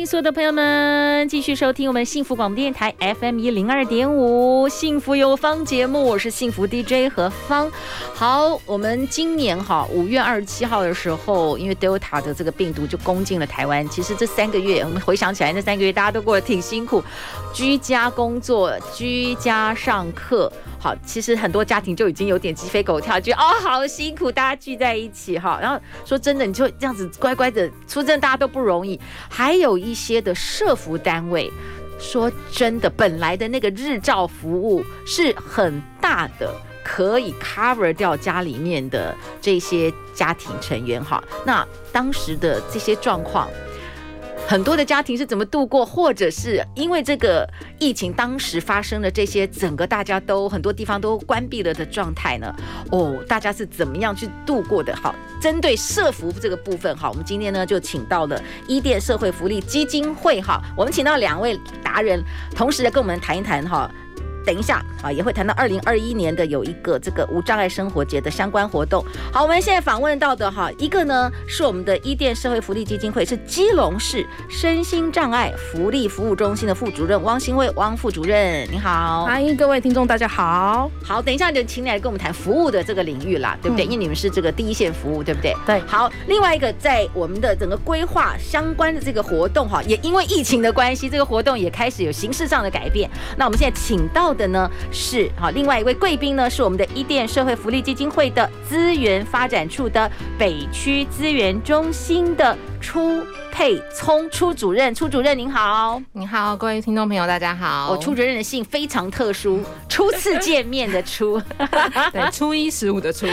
迎所有的朋友们继续收听我们幸福广播电台 FM 一零二点五幸福有方节目，我是幸福 DJ 何芳。好，我们今年哈五月二十七号的时候，因为 Delta 的这个病毒就攻进了台湾。其实这三个月，我们回想起来，那三个月大家都过得挺辛苦，居家工作，居家上课。好，其实很多家庭就已经有点鸡飞狗跳，觉得哦好辛苦，大家聚在一起哈。然后说真的，你就这样子乖乖的，说真的，大家都不容易。还有一一些的社服单位，说真的，本来的那个日照服务是很大的，可以 cover 掉家里面的这些家庭成员哈。那当时的这些状况。很多的家庭是怎么度过，或者是因为这个疫情当时发生的这些，整个大家都很多地方都关闭了的状态呢？哦，大家是怎么样去度过的？好，针对社服这个部分，好，我们今天呢就请到了伊甸社会福利基金会，哈，我们请到两位达人，同时来跟我们谈一谈，哈。等一下啊，也会谈到二零二一年的有一个这个无障碍生活节的相关活动。好，我们现在访问到的哈，一个呢是我们的伊甸社会福利基金会，是基隆市身心障碍福利服务中心的副主任汪新卫汪副主任，你好，欢迎各位听众，大家好。好，等一下就请你来跟我们谈服务的这个领域啦，对不对？嗯、因为你们是这个第一线服务，对不对？对。好，另外一个在我们的整个规划相关的这个活动哈，也因为疫情的关系，这个活动也开始有形式上的改变。那我们现在请到。的呢是好，另外一位贵宾呢是我们的伊甸社会福利基金会的资源发展处的北区资源中心的初配聪初主任，初主任您好，您好，各位听众朋友大家好。我初主任的姓非常特殊，初次见面的初，对，初一十五的初，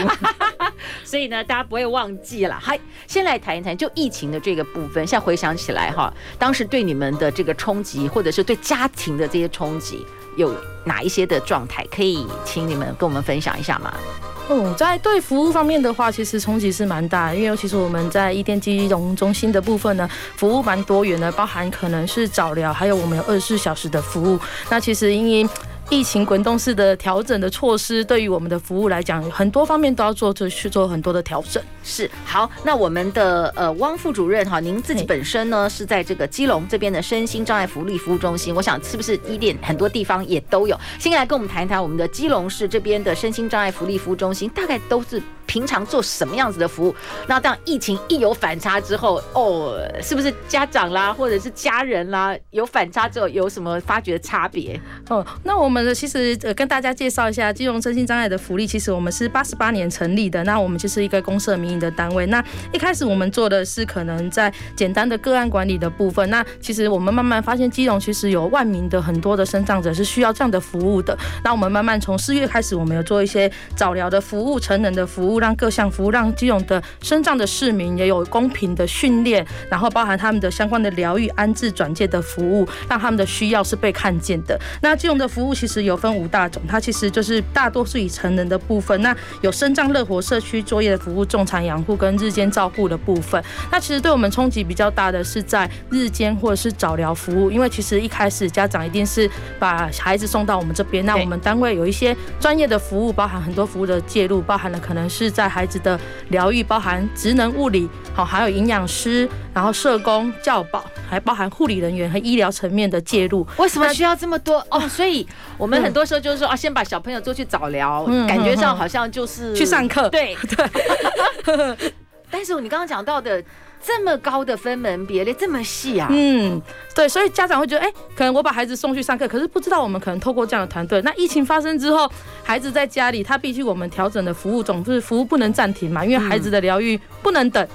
所以呢大家不会忘记了。嗨，先来谈一谈就疫情的这个部分，现在回想起来哈，当时对你们的这个冲击，或者是对家庭的这些冲击。有哪一些的状态可以请你们跟我们分享一下吗？嗯，在对服务方面的话，其实冲击是蛮大的，因为尤其是我们在医电金融中心的部分呢，服务蛮多元的，包含可能是早疗，还有我们有二十四小时的服务。那其实因为疫情滚动式的调整的措施，对于我们的服务来讲，很多方面都要做，出去做很多的调整。是好，那我们的呃汪副主任哈，您自己本身呢是在这个基隆这边的身心障碍福利服务中心，我想是不是一点很多地方也都有？先来跟我们谈一谈我们的基隆市这边的身心障碍福利服务中心，大概都是平常做什么样子的服务？那当疫情一有反差之后，哦，是不是家长啦，或者是家人啦，有反差之后有什么发觉差别？哦，那我们其实呃跟大家介绍一下基隆身心障碍的福利，其实我们是八十八年成立的，那我们就是一个公社民营的单位。那一开始我们做的是可能在简单的个案管理的部分。那其实我们慢慢发现，基融其实有万名的很多的身障者是需要这样的服务的。那我们慢慢从四月开始，我们有做一些早疗的服务、成人的服务，让各项服务让基隆的身障的市民也有公平的训练，然后包含他们的相关的疗愈、安置、转介的服务，让他们的需要是被看见的。那基隆的服务其实有分五大种，它其实就是大多数以成人的部分。那有身障乐活社区作业的服务、重产养护跟日间照护的部分，那其实对我们冲击比较大的是在日间或者是早疗服务，因为其实一开始家长一定是把孩子送到我们这边，那我们单位有一些专业的服务，包含很多服务的介入，包含了可能是在孩子的疗愈，包含职能物理，好，还有营养师，然后社工、教保，还包含护理人员和医疗层面的介入。为什么需要这么多哦？所以我们很多时候就是说啊，先把小朋友做去早疗，嗯，感觉上好像就是去上课，对对。但是你刚刚讲到的这么高的分门别类，这么细啊？嗯，对，所以家长会觉得，哎、欸，可能我把孩子送去上课，可是不知道我们可能透过这样的团队，那疫情发生之后，孩子在家里，他必须我们调整的服务总是服务不能暂停嘛，因为孩子的疗愈不能等。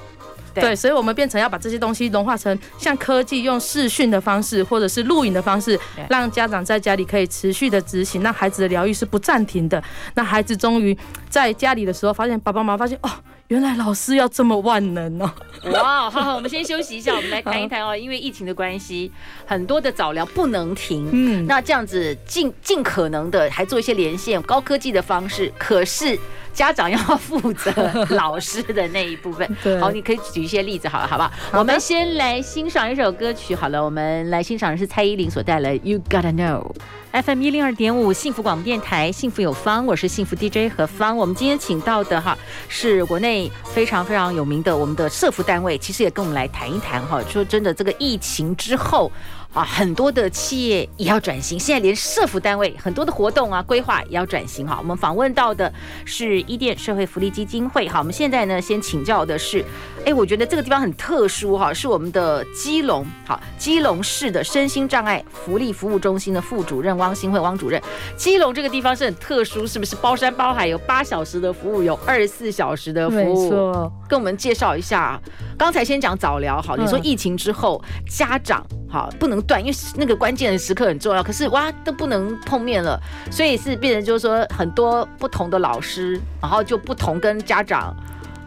对，对，所以我们变成要把这些东西融化成像科技，用视讯的方式或者是录影的方式，让家长在家里可以持续的执行，让孩子的疗愈是不暂停的。那孩子终于在家里的时候，发现爸爸妈妈发现哦。原来老师要这么万能哦！哇，好好，我们先休息一下，我们来谈一谈哦。因为疫情的关系，很多的早疗不能停。嗯，那这样子尽尽可能的还做一些连线，高科技的方式。可是家长要负责老师的那一部分。对，好，你可以举一些例子，好了，好不好？我们先来欣赏一首歌曲。好了，我们来欣赏的是蔡依林所带来《You Gotta Know》。FM 一零二点五幸福广播电台，幸福有方，我是幸福 DJ 何芳。我们今天请到的哈是国内非常非常有名的我们的社服单位，其实也跟我们来谈一谈哈。说真的，这个疫情之后。啊，很多的企业也要转型，现在连社服单位很多的活动啊规划也要转型哈。我们访问到的是伊甸社会福利基金会。哈，我们现在呢先请教的是，哎，我觉得这个地方很特殊哈，是我们的基隆，好，基隆市的身心障碍福利服务中心的副主任汪新慧汪主任。基隆这个地方是很特殊，是不是包山包海，有八小时的服务，有二十四小时的服务？跟我们介绍一下。刚才先讲早疗，好，你说疫情之后家长。好，不能断，因为那个关键的时刻很重要。可是哇，都不能碰面了，所以是变成就是说很多不同的老师，然后就不同跟家长，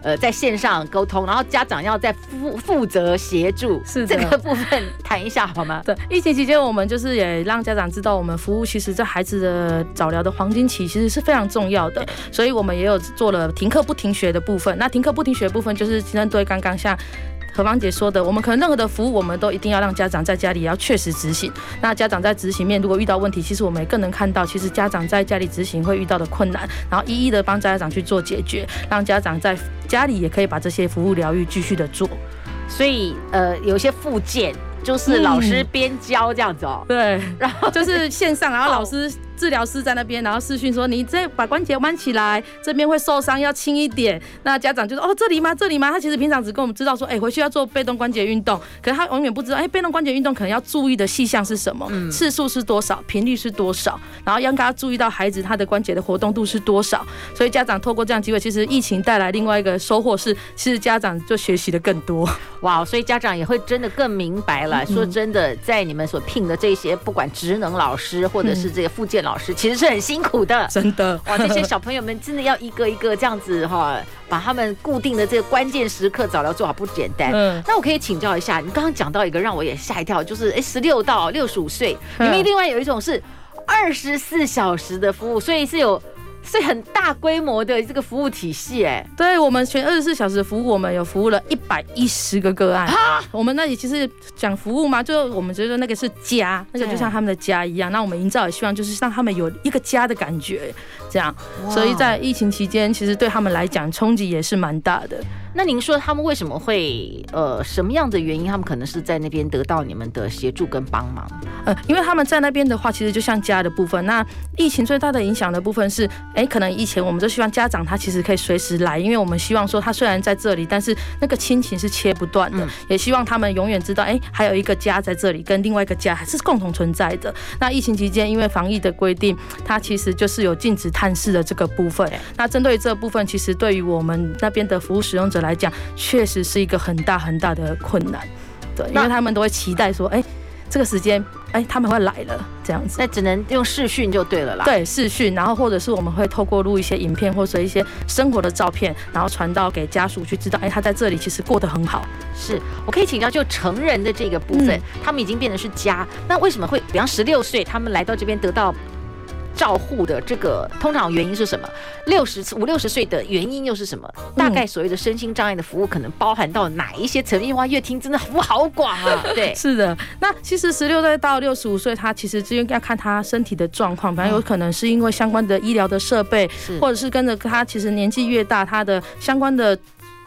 呃，在线上沟通，然后家长要在负负责协助，是这个部分谈一下好吗？对，疫情期间我们就是也让家长知道，我们服务其实这孩子的早疗的黄金期其实是非常重要的，所以我们也有做了停课不停学的部分。那停课不停学的部分就是针对刚刚像。何芳姐说的，我们可能任何的服务，我们都一定要让家长在家里要确实执行。那家长在执行面如果遇到问题，其实我们也更能看到，其实家长在家里执行会遇到的困难，然后一一的帮家长去做解决，让家长在家里也可以把这些服务疗愈继续的做。所以，呃，有些附件就是老师边教这样子哦、喔嗯，对，然后就是线上，然后老师。治疗师在那边，然后视讯说：“你这把关节弯起来，这边会受伤，要轻一点。”那家长就说：“哦，这里吗？这里吗？”他其实平常只跟我们知道说：“哎、欸，回去要做被动关节运动。”可是他永远不知道，哎、欸，被动关节运动可能要注意的细项是什么，嗯、次数是多少，频率是多少，然后要给他注意到孩子他的关节的活动度是多少。所以家长透过这样机会，其实疫情带来另外一个收获是，其实家长就学习的更多。哇，所以家长也会真的更明白了。说真的，在你们所聘的这些，不管职能老师或者是这个复健老师，其实是很。辛苦的，真的哇！这些小朋友们真的要一个一个这样子哈，把他们固定的这个关键时刻早疗做好不简单。嗯，那我可以请教一下，你刚刚讲到一个让我也吓一跳，就是哎，十六到六十五岁，你们另外有一种是二十四小时的服务，所以是有。是很大规模的这个服务体系，哎，对，我们全二十四小时服务，我们有服务了一百一十个个案。我们那里其实讲服务嘛，就我们觉得那个是家，那个就像他们的家一样。那我们营造也希望就是让他们有一个家的感觉，这样。所以在疫情期间，其实对他们来讲冲击也是蛮大的。那您说他们为什么会呃什么样的原因？他们可能是在那边得到你们的协助跟帮忙？呃，因为他们在那边的话，其实就像家的部分。那疫情最大的影响的部分是，哎，可能以前我们就希望家长他其实可以随时来，因为我们希望说他虽然在这里，但是那个亲情是切不断的，嗯、也希望他们永远知道，哎，还有一个家在这里，跟另外一个家还是共同存在的。那疫情期间，因为防疫的规定，它其实就是有禁止探视的这个部分。那针对这部分，其实对于我们那边的服务使用者来讲，确实是一个很大很大的困难，对，因为他们都会期待说，哎，这个时间，哎，他们会来了，这样子，那只能用视讯就对了啦。对，视讯，然后或者是我们会透过录一些影片或者一些生活的照片，然后传到给家属去知道，哎，他在这里其实过得很好。是，我可以请教，就成人的这个部分，嗯、他们已经变成是家，那为什么会，比方十六岁，他们来到这边得到？照护的这个通常原因是什么？六十五六十岁的原因又是什么？大概所谓的身心障碍的服务可能包含到哪一些层面？哇，越听真的服务好广啊！对，是的。那其实十六岁到六十五岁，他其实就应该看他身体的状况，反正有可能是因为相关的医疗的设备，或者是跟着他其实年纪越大，他的相关的。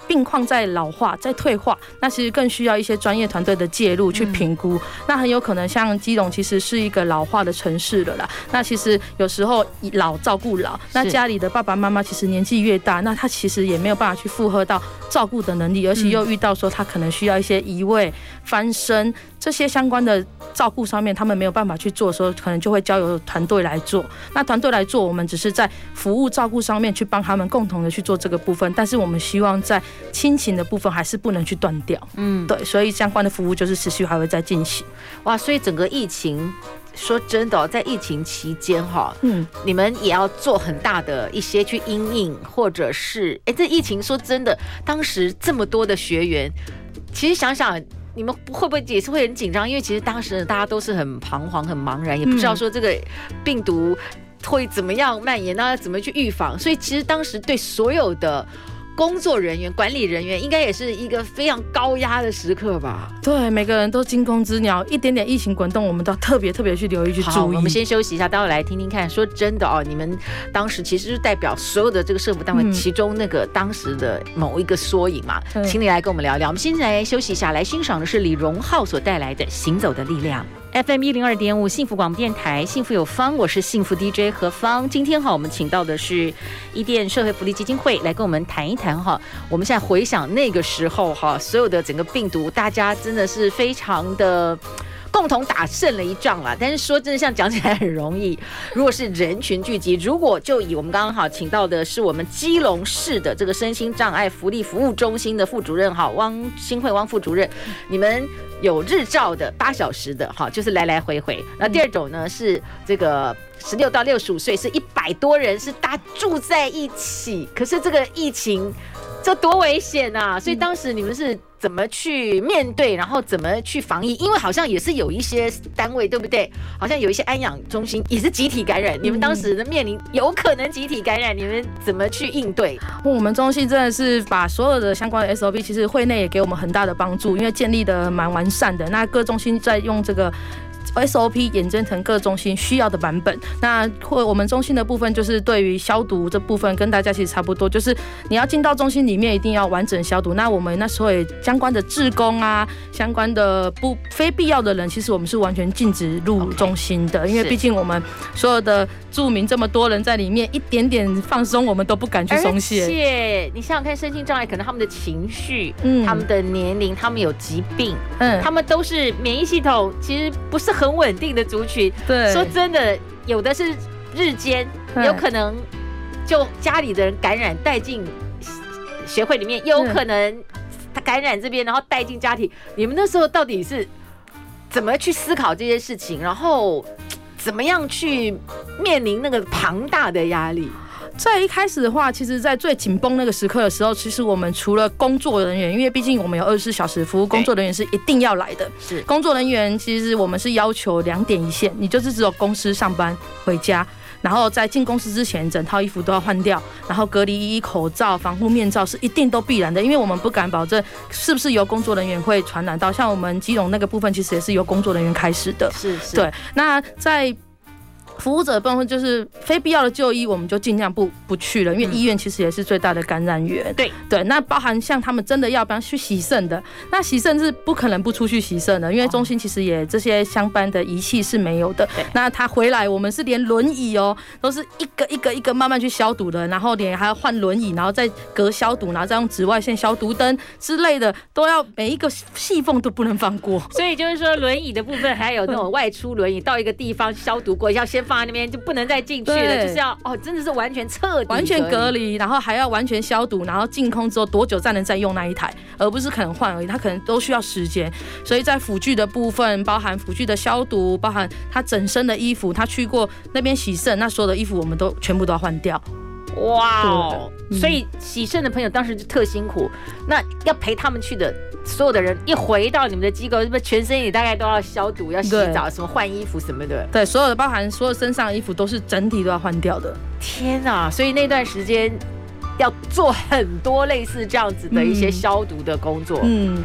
病况在老化，在退化，那其实更需要一些专业团队的介入去评估。嗯、那很有可能像基隆，其实是一个老化的城市了啦。那其实有时候老照顾老，那家里的爸爸妈妈其实年纪越大，那他其实也没有办法去负荷到照顾的能力，而且又遇到说他可能需要一些移位、翻身。这些相关的照顾上面，他们没有办法去做的时候，可能就会交由团队来做。那团队来做，我们只是在服务照顾上面去帮他们共同的去做这个部分。但是我们希望在亲情的部分还是不能去断掉。嗯，对，所以相关的服务就是持续还会再进行。哇，所以整个疫情说真的，在疫情期间哈，嗯，你们也要做很大的一些去因应，或者是哎，这疫情说真的，当时这么多的学员，其实想想。你们会不会也是会很紧张？因为其实当时大家都是很彷徨、很茫然，也不知道说这个病毒会怎么样蔓延，那要怎么去预防？所以其实当时对所有的。工作人员、管理人员应该也是一个非常高压的时刻吧？对，每个人都惊弓之鸟，一点点疫情滚动，我们都要特别特别去留意、去注意。好，我们先休息一下，待会来听听看。说真的哦，你们当时其实是代表所有的这个社福单位，嗯、其中那个当时的某一个缩影嘛，嗯、请你来跟我们聊聊。我们先来休息一下，来欣赏的是李荣浩所带来的《行走的力量》。FM 一零二点五幸福广播电台，幸福有方，我是幸福 DJ 何方。今天哈，我们请到的是伊甸社会福利基金会来跟我们谈一谈哈。我们现在回想那个时候哈，所有的整个病毒，大家真的是非常的。共同打胜了一仗啦，但是说真的，像讲起来很容易。如果是人群聚集，如果就以我们刚刚好请到的是我们基隆市的这个身心障碍福利服务中心的副主任哈，汪新会汪副主任，你们有日照的八小时的哈，就是来来回回。那第二种呢是这个十六到六十五岁，是一百多人是大住在一起，可是这个疫情这多危险啊！所以当时你们是。怎么去面对，然后怎么去防疫？因为好像也是有一些单位，对不对？好像有一些安养中心也是集体感染。你们当时的面临有可能集体感染，你们怎么去应对？我们中心真的是把所有的相关的 SOP，其实会内也给我们很大的帮助，因为建立的蛮完善的。那各中心在用这个。SOP 演进成各中心需要的版本。那或我们中心的部分，就是对于消毒这部分跟大家其实差不多，就是你要进到中心里面，一定要完整消毒。那我们那时候也相关的志工啊，相关的不非必要的人，其实我们是完全禁止入中心的，因为毕竟我们所有的住民这么多人在里面，一点点放松我们都不敢去松懈。而且你想想看，身心障碍可能他们的情绪、嗯，他们的年龄，他们有疾病，嗯，他们都是免疫系统其实不是很。很稳定的族群，对，说真的，有的是日间，有可能就家里的人感染带进协会里面，又有可能他感染这边，然后带进家庭。你们那时候到底是怎么去思考这些事情，然后怎么样去面临那个庞大的压力？在一开始的话，其实，在最紧绷那个时刻的时候，其实我们除了工作人员，因为毕竟我们有二十四小时服务，工作人员是一定要来的。是工作人员，其实我们是要求两点一线，你就是只有公司上班回家，然后在进公司之前，整套衣服都要换掉，然后隔离衣、口罩、防护面罩是一定都必然的，因为我们不敢保证是不是由工作人员会传染到。像我们基隆那个部分，其实也是由工作人员开始的。是是。对，那在。服务者部分就是非必要的就医，我们就尽量不不去了，因为医院其实也是最大的感染源。对对，那包含像他们真的要不要去洗肾的，那洗肾是不可能不出去洗肾的，因为中心其实也这些相关的仪器是没有的。那他回来，我们是连轮椅哦，都是一个一个一个慢慢去消毒的，然后连还要换轮椅，然后再隔消毒，然后再用紫外线消毒灯之类的，都要每一个细缝都不能放过。所以就是说，轮椅的部分还有那种外出轮椅到一个地方消毒过，要先。放在那边就不能再进去了，就是要哦，真的是完全彻底完全隔离，然后还要完全消毒，然后净空之后多久才能再用那一台，而不是可能换而已，它可能都需要时间。所以在辅具的部分，包含辅具的消毒，包含他整身的衣服，他去过那边洗肾，那所有的衣服我们都全部都要换掉。哇哦！所以洗肾的朋友当时就特辛苦，那要陪他们去的。所有的人一回到你们的机构，是不是全身也大概都要消毒、要洗澡、什么换衣服什么的？对，所有的包含所有身上的衣服都是整体都要换掉的。天哪！所以那段时间要做很多类似这样子的一些消毒的工作。嗯，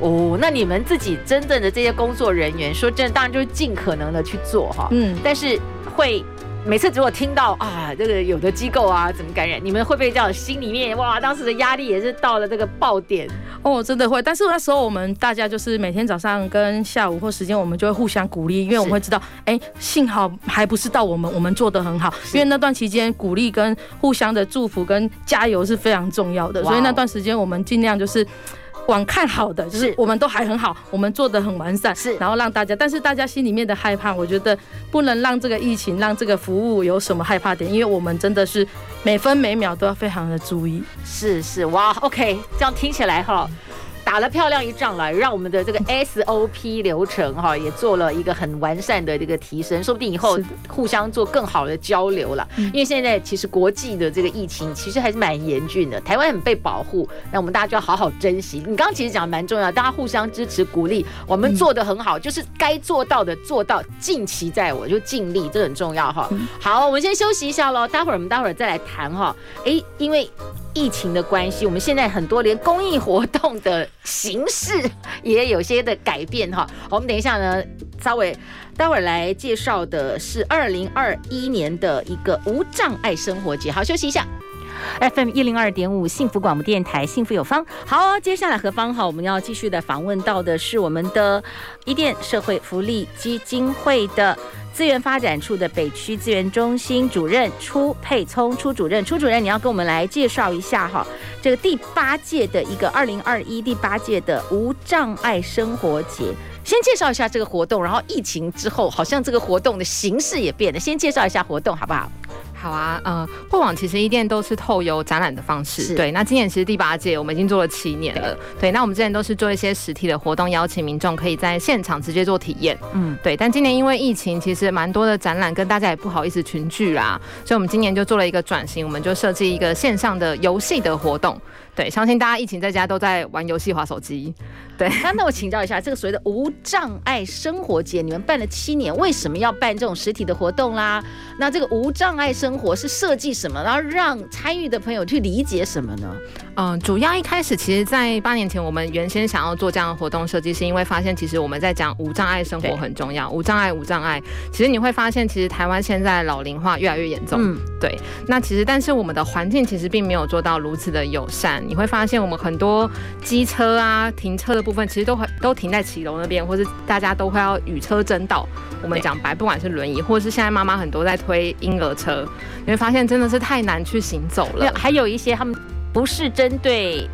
哦，那你们自己真正的这些工作人员，说真的，当然就是尽可能的去做哈。嗯，但是会。每次如果听到啊，这个有的机构啊怎么感染，你们会不会这样心里面哇，当时的压力也是到了这个爆点哦，真的会。但是那时候我们大家就是每天早上跟下午或时间，我们就会互相鼓励，因为我们会知道，哎，幸好还不是到我们，我们做的很好。因为那段期间鼓励跟互相的祝福跟加油是非常重要的，所以那段时间我们尽量就是。往看好的，就是我们都还很好，我们做的很完善，是，然后让大家，但是大家心里面的害怕，我觉得不能让这个疫情，让这个服务有什么害怕点，因为我们真的是每分每秒都要非常的注意。是是，哇，OK，这样听起来哈。打了漂亮一仗了，让我们的这个 SOP 流程哈也做了一个很完善的这个提升，说不定以后互相做更好的交流了。因为现在其实国际的这个疫情其实还是蛮严峻的，台湾很被保护，那我们大家就要好好珍惜。你刚刚其实讲的蛮重要，大家互相支持鼓励，我们做的很好，就是该做到的做到，尽其在我就尽力，这很重要哈。好，我们先休息一下喽，待会儿我们待会儿再来谈哈。哎，因为。疫情的关系，我们现在很多连公益活动的形式也有些的改变哈。我们等一下呢，稍微待会儿来介绍的是二零二一年的一个无障碍生活节。好，休息一下。FM 一零二点五幸福广播电台，幸福有方。好，接下来何方好，我们要继续的访问到的是我们的伊甸社会福利基金会的。资源发展处的北区资源中心主任初沛聪，初主任，初主任，你要跟我们来介绍一下哈，这个第八届的一个二零二一第八届的无障碍生活节，先介绍一下这个活动，然后疫情之后，好像这个活动的形式也变了，先介绍一下活动好不好？好啊，呃，过往其实一店都是透由展览的方式，对。那今年其实第八届，我们已经做了七年了，对，对。那我们之前都是做一些实体的活动，邀请民众可以在现场直接做体验，嗯，对。但今年因为疫情，其实蛮多的展览跟大家也不好意思群聚啦，所以我们今年就做了一个转型，我们就设计一个线上的游戏的活动。对，相信大家疫情在家都在玩游戏、划手机。对，那那我请教一下，这个所谓的无障碍生活节，你们办了七年，为什么要办这种实体的活动啦？那这个无障碍生活是设计什么，然后让参与的朋友去理解什么呢？嗯，主要一开始，其实，在八年前，我们原先想要做这样的活动设计，是因为发现，其实我们在讲无障碍生活很重要，无障碍，无障碍。其实你会发现，其实台湾现在老龄化越来越严重。嗯，对。那其实，但是我们的环境其实并没有做到如此的友善。你会发现，我们很多机车啊，停车的部分，其实都很都停在骑楼那边，或是大家都会要与车争道。我们讲白，不管是轮椅，或者是现在妈妈很多在推婴儿车，你会发现真的是太难去行走了。还有一些他们。不是针对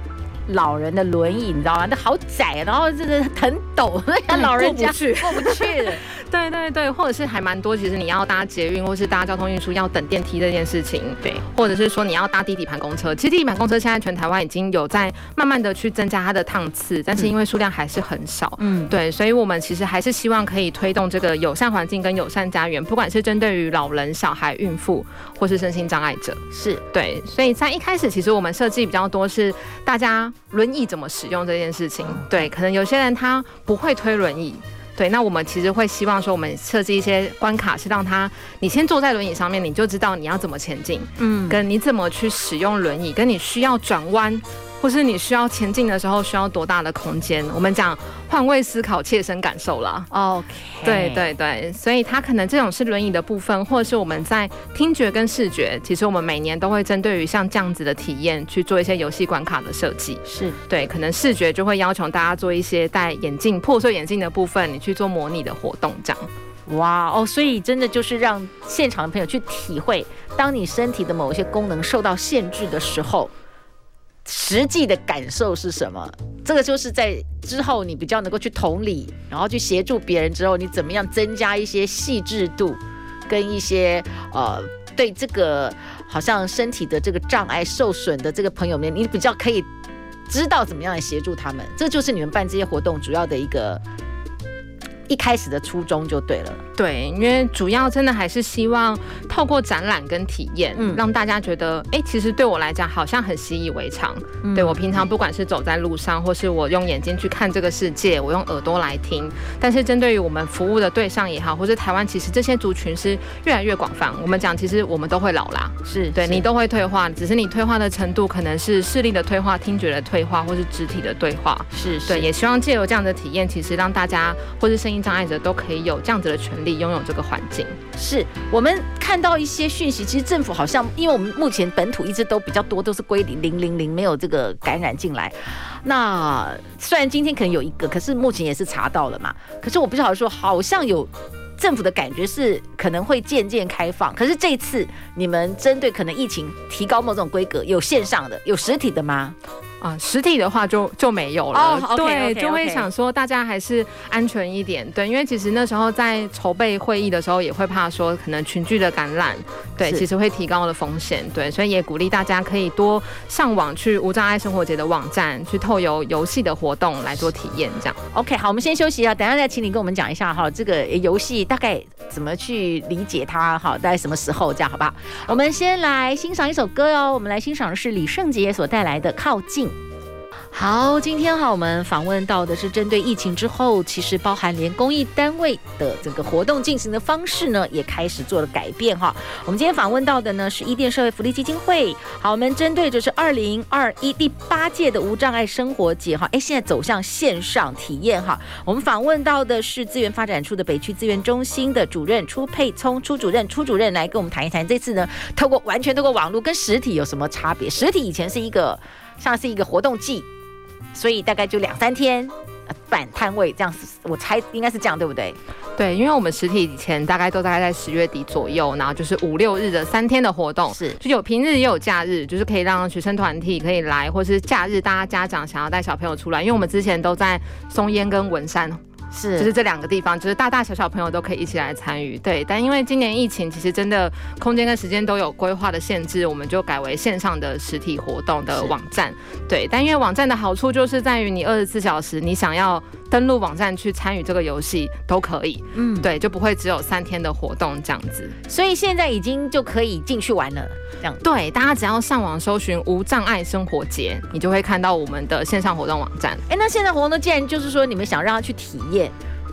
老人的轮椅，你知道吗？那好窄，然后这个很陡，那老人家过不去，过不去。对对对，或者是还蛮多，其实你要搭捷运或是搭交通运输要等电梯这件事情，对，或者是说你要搭低底盘公车，其实低底盘公车现在全台湾已经有在慢慢的去增加它的趟次，但是因为数量还是很少，嗯，对，所以我们其实还是希望可以推动这个友善环境跟友善家园，不管是针对于老人、小孩、孕妇或是身心障碍者，是。对，所以在一开始其实我们设计比较多是大家轮椅怎么使用这件事情，对，可能有些人他不会推轮椅。对，那我们其实会希望说，我们设计一些关卡，是让他你先坐在轮椅上面，你就知道你要怎么前进，嗯，跟你怎么去使用轮椅，跟你需要转弯。或是你需要前进的时候需要多大的空间？我们讲换位思考、切身感受了。OK，对对对，所以它可能这种是轮椅的部分，或者是我们在听觉跟视觉，其实我们每年都会针对于像这样子的体验去做一些游戏关卡的设计。是对，可能视觉就会要求大家做一些戴眼镜、破碎眼镜的部分，你去做模拟的活动，这样。哇哦，所以真的就是让现场的朋友去体会，当你身体的某一些功能受到限制的时候。实际的感受是什么？这个就是在之后你比较能够去同理，然后去协助别人之后，你怎么样增加一些细致度，跟一些呃对这个好像身体的这个障碍受损的这个朋友们，你比较可以知道怎么样来协助他们。这就是你们办这些活动主要的一个。一开始的初衷就对了，对，因为主要真的还是希望透过展览跟体验，嗯，让大家觉得，哎、欸，其实对我来讲好像很习以为常。嗯、对我平常不管是走在路上，或是我用眼睛去看这个世界，我用耳朵来听，但是针对于我们服务的对象也好，或是台湾，其实这些族群是越来越广泛。我们讲，其实我们都会老啦，是对你都会退化，只是你退化的程度可能是视力的退化、听觉的退化，或是肢体的退化。是对，也希望借由这样的体验，其实让大家或是声音障碍者都可以有这样子的权利，拥有这个环境。是我们看到一些讯息，其实政府好像，因为我们目前本土一直都比较多，都是归零零零零，没有这个感染进来。那虽然今天可能有一个，可是目前也是查到了嘛。可是我不晓得说，好像有政府的感觉是可能会渐渐开放。可是这次你们针对可能疫情提高某种规格，有线上的，有实体的吗？啊，实体的话就就没有了。哦、okay, 对，okay. 就会想说大家还是安全一点。对，因为其实那时候在筹备会议的时候，也会怕说可能群聚的感染，对，其实会提高了风险。对，所以也鼓励大家可以多上网去无障碍生活节的网站，去透过游戏的活动来做体验。这样，OK，好，我们先休息一下，等下再请你跟我们讲一下哈，这个游戏大概怎么去理解它哈，大概什么时候这样，好不好？我们先来欣赏一首歌哦，我们来欣赏的是李圣杰所带来的《靠近》。好，今天哈，我们访问到的是针对疫情之后，其实包含连公益单位的整个活动进行的方式呢，也开始做了改变哈。我们今天访问到的呢是伊甸社会福利基金会。好，我们针对就是二零二一第八届的无障碍生活节哈，哎，现在走向线上体验哈。我们访问到的是资源发展处的北区资源中心的主任初沛聪初主任，初主任来跟我们谈一谈，这次呢，透过完全透过网络跟实体有什么差别？实体以前是一个像是一个活动季。所以大概就两三天，反摊位这样子，我猜应该是这样，对不对？对，因为我们实体以前大概都大概在十月底左右，然后就是五六日的三天的活动，是就有平日也有假日，就是可以让学生团体可以来，或是假日大家家长想要带小朋友出来，因为我们之前都在松烟跟文山。是，就是这两个地方，就是大大小小朋友都可以一起来参与。对，但因为今年疫情，其实真的空间跟时间都有规划的限制，我们就改为线上的实体活动的网站。对，但因为网站的好处就是在于你二十四小时，你想要登录网站去参与这个游戏都可以。嗯，对，就不会只有三天的活动这样子。所以现在已经就可以进去玩了。这样对，大家只要上网搜寻“无障碍生活节”，你就会看到我们的线上活动网站。哎，那线上活动呢？既然就是说你们想让他去体验。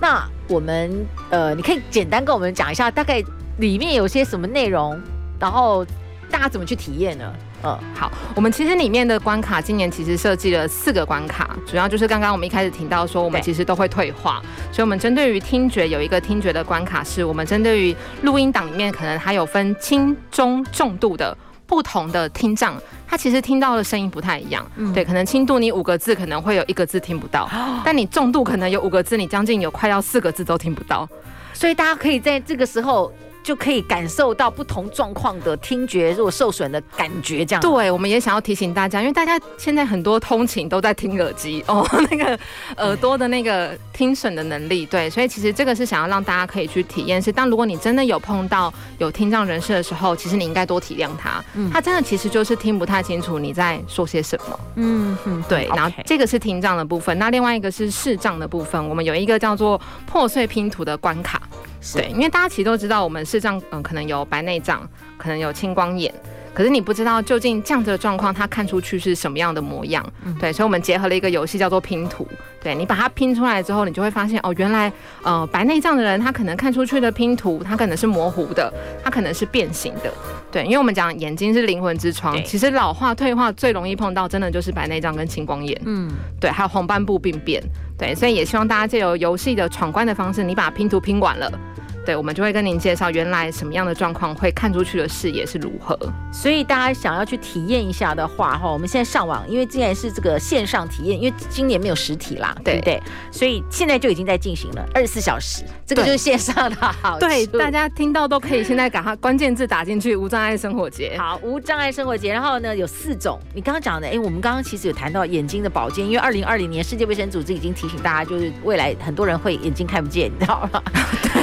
那我们呃，你可以简单跟我们讲一下，大概里面有些什么内容，然后大家怎么去体验呢？嗯，好，我们其实里面的关卡今年其实设计了四个关卡，主要就是刚刚我们一开始提到说，我们其实都会退化，所以我们针对于听觉有一个听觉的关卡，是我们针对于录音档里面可能它有分轻、中、重度的。不同的听障，他其实听到的声音不太一样。嗯，对，可能轻度你五个字可能会有一个字听不到，但你重度可能有五个字，你将近有快要四个字都听不到。所以大家可以在这个时候。就可以感受到不同状况的听觉如果受损的感觉，这样。对，我们也想要提醒大家，因为大家现在很多通勤都在听耳机哦，那个耳朵的那个听损的能力，对，所以其实这个是想要让大家可以去体验。是，但如果你真的有碰到有听障人士的时候，其实你应该多体谅他，嗯，他真的其实就是听不太清楚你在说些什么，嗯嗯，对。然后这个是听障的部分，那另外一个是视障的部分，我们有一个叫做破碎拼图的关卡。对，因为大家其实都知道，我们视障，嗯，可能有白内障，可能有青光眼，可是你不知道究竟这样子的状况，它看出去是什么样的模样。嗯、对，所以我们结合了一个游戏叫做拼图。对，你把它拼出来之后，你就会发现哦，原来呃白内障的人他可能看出去的拼图，他可能是模糊的，他可能是变形的。对，因为我们讲眼睛是灵魂之窗，其实老化退化最容易碰到，真的就是白内障跟青光眼。嗯，对，还有黄斑部病变。对，所以也希望大家借由游戏的闯关的方式，你把拼图拼完了。对，我们就会跟您介绍原来什么样的状况会看出去的视野是如何。所以大家想要去体验一下的话，哈，我们现在上网，因为既然是这个线上体验，因为今年没有实体啦，对不对？所以现在就已经在进行了，二十四小时，这个就是线上的好。对，大家听到都可以现在赶快关键字打进去“无障碍生活节”。好，无障碍生活节，然后呢有四种，你刚刚讲的，哎，我们刚刚其实有谈到眼睛的保健，因为二零二零年世界卫生组织已经提醒大家，就是未来很多人会眼睛看不见，你知道吗？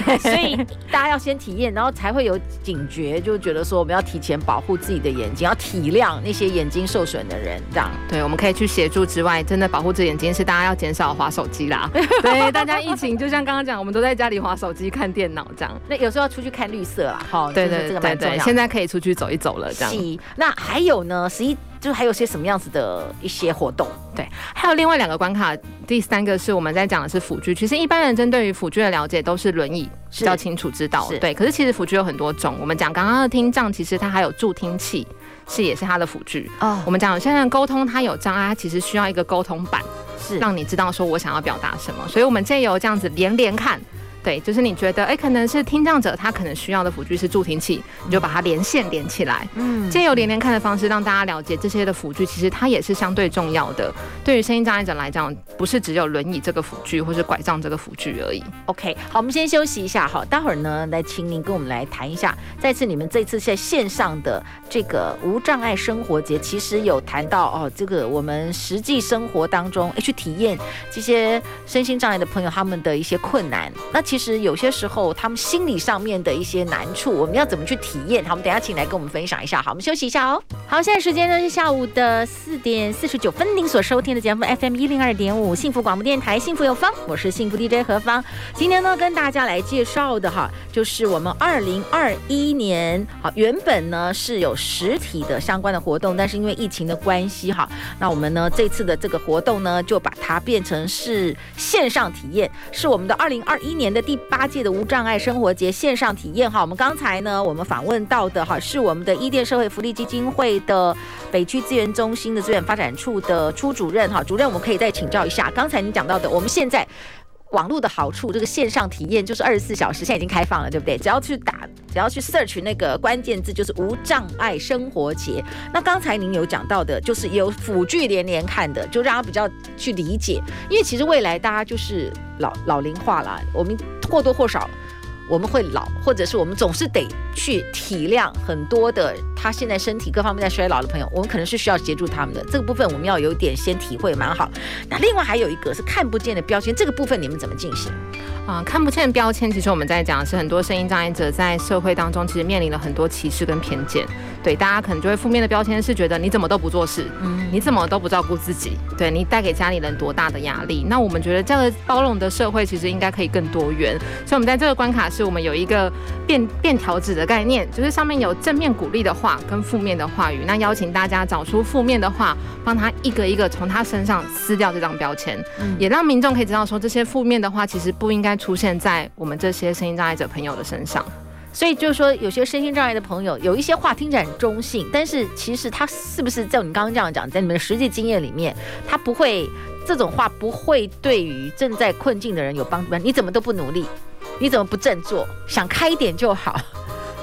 对，所以。大家要先体验，然后才会有警觉，就觉得说我们要提前保护自己的眼睛，要体谅那些眼睛受损的人，这样。对，我们可以去协助之外，真的保护自己眼睛是大家要减少滑手机啦。对，大家疫情就像刚刚讲，我们都在家里滑手机、看电脑这样。那有时候要出去看绿色啦，好，对对对对，现在可以出去走一走了，这样。那还有呢？十一。就还有些什么样子的一些活动？对，还有另外两个关卡。第三个是我们在讲的是辅具。其实一般人针对于辅具的了解都是轮椅比较清楚知道。对，可是其实辅具有很多种。我们讲刚刚的听障，其实它还有助听器，是也是它的辅具。哦，我们讲现在沟通，它有障碍，它其实需要一个沟通板，是让你知道说我想要表达什么。所以我们借由这样子连连看。对，就是你觉得哎，可能是听障者他可能需要的辅具是助听器，你就把它连线连起来，嗯，借由连连看的方式让大家了解这些的辅具其实它也是相对重要的。对于声音障碍者来讲，不是只有轮椅这个辅具或是拐杖这个辅具而已。OK，好，我们先休息一下，好，待会儿呢来请您跟我们来谈一下，再次你们这次在线上的这个无障碍生活节，其实有谈到哦，这个我们实际生活当中去体验这些身心障碍的朋友他们的一些困难。那其实有些时候他们心理上面的一些难处，我们要怎么去体验？好，我们等下请来跟我们分享一下。好，我们休息一下哦。好，现在时间呢是下午的四点四十九分，您所收听的节目 FM 一零二点五幸福广播电台，幸福有方，我是幸福 DJ 何芳。今天呢跟大家来介绍的哈，就是我们二零二一年，好，原本呢是有实体的相关的活动，但是因为疫情的关系哈，那我们呢这次的这个活动呢就把它变成是线上体验，是我们的二零二一年的第八届的无障碍生活节线上体验哈。我们刚才呢我们访问到的哈是我们的伊电社会福利基金会的北区资源中心的资源发展处的初主任哈，主任我们可以再请教一下，刚才你讲到的，我们现在。网络的好处，这个线上体验就是二十四小时，现在已经开放了，对不对？只要去打，只要去 search 那个关键字，就是无障碍生活节。那刚才您有讲到的，就是有辅具连连看的，就让他比较去理解，因为其实未来大家就是老老龄化了，我们或多或少。我们会老，或者是我们总是得去体谅很多的他现在身体各方面在衰老的朋友，我们可能是需要协助他们的这个部分，我们要有点先体会，蛮好。那另外还有一个是看不见的标签，这个部分你们怎么进行？啊，看不见标签，其实我们在讲的是很多声音障碍者在社会当中其实面临了很多歧视跟偏见。对，大家可能就会负面的标签是觉得你怎么都不做事，嗯，你怎么都不照顾自己，对你带给家里人多大的压力？那我们觉得这个包容的社会其实应该可以更多元。所以，我们在这个关卡是我们有一个便便条纸的概念，就是上面有正面鼓励的话跟负面的话语。那邀请大家找出负面的话，帮他一个一个从他身上撕掉这张标签，嗯，也让民众可以知道说这些负面的话其实不应该出现在我们这些声音障碍者朋友的身上。所以就是说，有些身心障碍的朋友，有一些话听起来很中性，但是其实他是不是在你刚刚这样讲，在你们的实际经验里面，他不会这种话不会对于正在困境的人有帮助？你怎么都不努力，你怎么不振作？想开一点就好，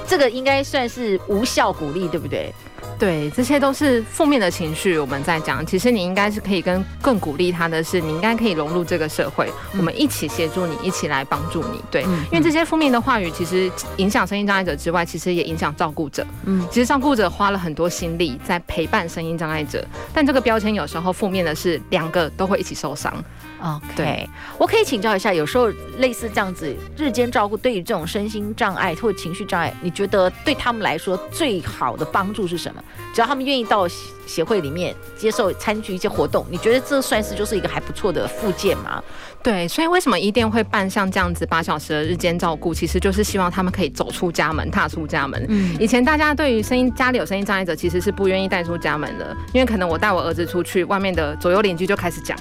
这个应该算是无效鼓励，对不对？对，这些都是负面的情绪。我们在讲，其实你应该是可以跟更鼓励他的是，你应该可以融入这个社会，嗯、我们一起协助你，一起来帮助你。对，嗯、因为这些负面的话语，其实影响声音障碍者之外，其实也影响照顾者。嗯，其实照顾者花了很多心力在陪伴声音障碍者，但这个标签有时候负面的是两个都会一起受伤。OK，对我可以请教一下，有时候类似这样子日间照顾，对于这种身心障碍或情绪障碍，你觉得对他们来说最好的帮助是什么？只要他们愿意到协会里面接受参与一些活动，你觉得这算是就是一个还不错的附件吗？对，所以为什么一定会办像这样子八小时的日间照顾？其实就是希望他们可以走出家门，踏出家门。嗯，以前大家对于声音家里有声音障碍者，其实是不愿意带出家门的，因为可能我带我儿子出去，外面的左右邻居就开始讲。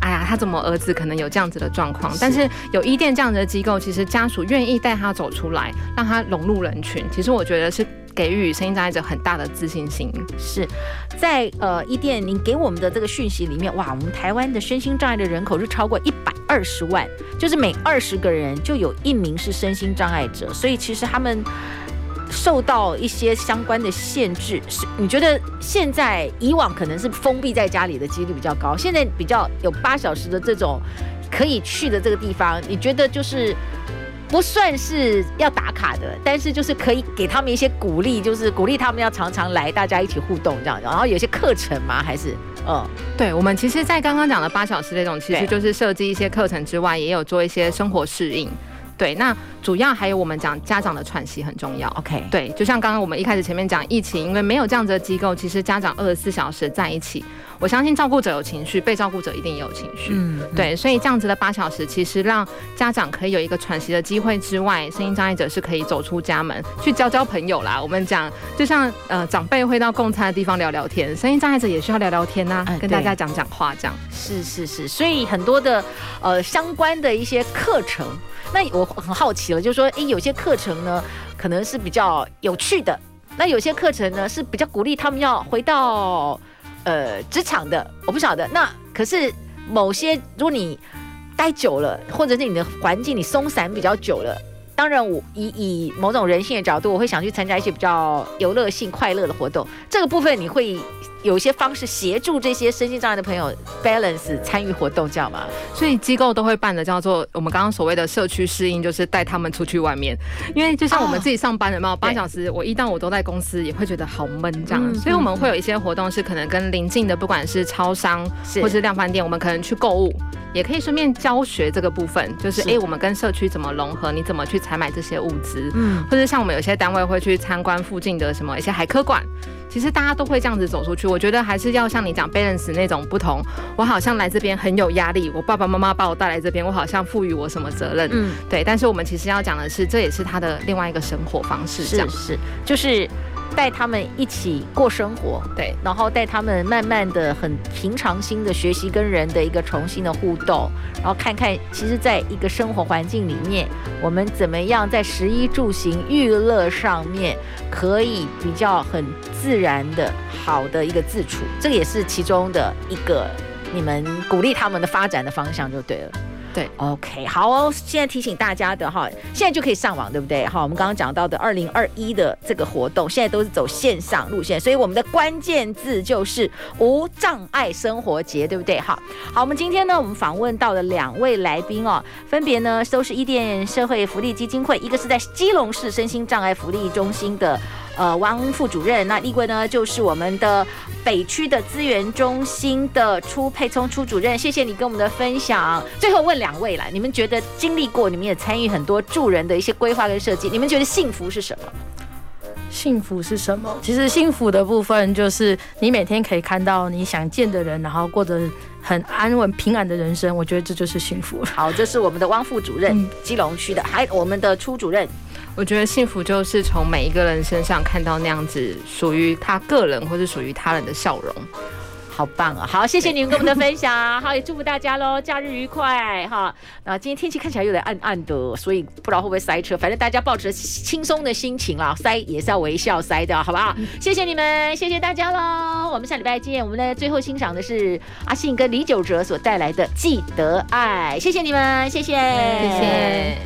哎呀，他怎么儿子可能有这样子的状况？但是有伊甸这样子的机构，其实家属愿意带他走出来，让他融入人群。其实我觉得是给予声音障碍者很大的自信心。是在呃伊甸，您给我们的这个讯息里面，哇，我们台湾的身心障碍的人口是超过一百二十万，就是每二十个人就有一名是身心障碍者，所以其实他们。受到一些相关的限制，是你觉得现在以往可能是封闭在家里的几率比较高，现在比较有八小时的这种可以去的这个地方，你觉得就是不算是要打卡的，但是就是可以给他们一些鼓励，就是鼓励他们要常常来，大家一起互动这样，然后有些课程吗？还是嗯，对，我们其实，在刚刚讲的八小时那种，其实就是设计一些课程之外，也有做一些生活适应。对，那主要还有我们讲家长的喘息很重要。OK，对，就像刚刚我们一开始前面讲疫情，因为没有这样子的机构，其实家长二十四小时在一起，我相信照顾者有情绪，被照顾者一定也有情绪。嗯，对，所以这样子的八小时，其实让家长可以有一个喘息的机会之外，声音障碍者是可以走出家门去交交朋友啦。我们讲，就像呃长辈会到共餐的地方聊聊天，声音障碍者也需要聊聊天呐、啊，跟大家讲讲话这样。是是是，所以很多的呃相关的一些课程。那我很好奇了，就是说，诶，有些课程呢，可能是比较有趣的；那有些课程呢，是比较鼓励他们要回到呃职场的。我不晓得。那可是某些，如果你待久了，或者是你的环境你松散比较久了，当然我以以某种人性的角度，我会想去参加一些比较游乐性、快乐的活动。这个部分你会。有一些方式协助这些身心障碍的朋友 balance 参与活动，这样吗？所以机构都会办的叫做我们刚刚所谓的社区适应，就是带他们出去外面。因为就像我们自己上班的嘛，八小时我一到我都在公司，也会觉得好闷这样。所以我们会有一些活动是可能跟邻近的，不管是超商或是量贩店，我们可能去购物，也可以顺便教学这个部分，就是哎，我们跟社区怎么融合？你怎么去采买这些物资？嗯，或者像我们有些单位会去参观附近的什么一些海科馆。其实大家都会这样子走出去，我觉得还是要像你讲 balance 那种不同。我好像来这边很有压力，我爸爸妈妈把我带来这边，我好像赋予我什么责任？嗯，对。但是我们其实要讲的是，这也是他的另外一个生活方式，这样是是，就是。带他们一起过生活，对，然后带他们慢慢的、很平常心的学习跟人的一个重新的互动，然后看看，其实在一个生活环境里面，我们怎么样在食衣住行娱乐上面可以比较很自然的、好的一个自处，这个也是其中的一个你们鼓励他们的发展的方向，就对了。对，OK，好哦。现在提醒大家的哈，现在就可以上网，对不对？好，我们刚刚讲到的二零二一的这个活动，现在都是走线上路线，所以我们的关键字就是无障碍生活节，对不对？哈，好，我们今天呢，我们访问到的两位来宾哦，分别呢都是伊甸社会福利基金会，一个是在基隆市身心障碍福利中心的。呃，汪副主任，那立贵呢，就是我们的北区的资源中心的初配聪初主任，谢谢你跟我们的分享。最后问两位啦，你们觉得经历过，你们也参与很多助人的一些规划跟设计，你们觉得幸福是什么？幸福是什么？其实幸福的部分就是你每天可以看到你想见的人，然后过着很安稳平安的人生，我觉得这就是幸福。好，这是我们的汪副主任，嗯、基隆区的，还有我们的初主任。我觉得幸福就是从每一个人身上看到那样子属于他个人或是属于他人的笑容，好棒啊！好，谢谢你们跟我们的分享，好，也祝福大家喽，假日愉快哈。那今天天气看起来有点暗暗的，所以不知道会不会塞车，反正大家抱着轻松的心情啦，塞也是要微笑塞的，好不好？谢谢你们，谢谢大家喽，我们下礼拜见。我们的最后欣赏的是阿信跟李玖哲所带来的《记得爱》，谢谢你们，谢谢，谢谢。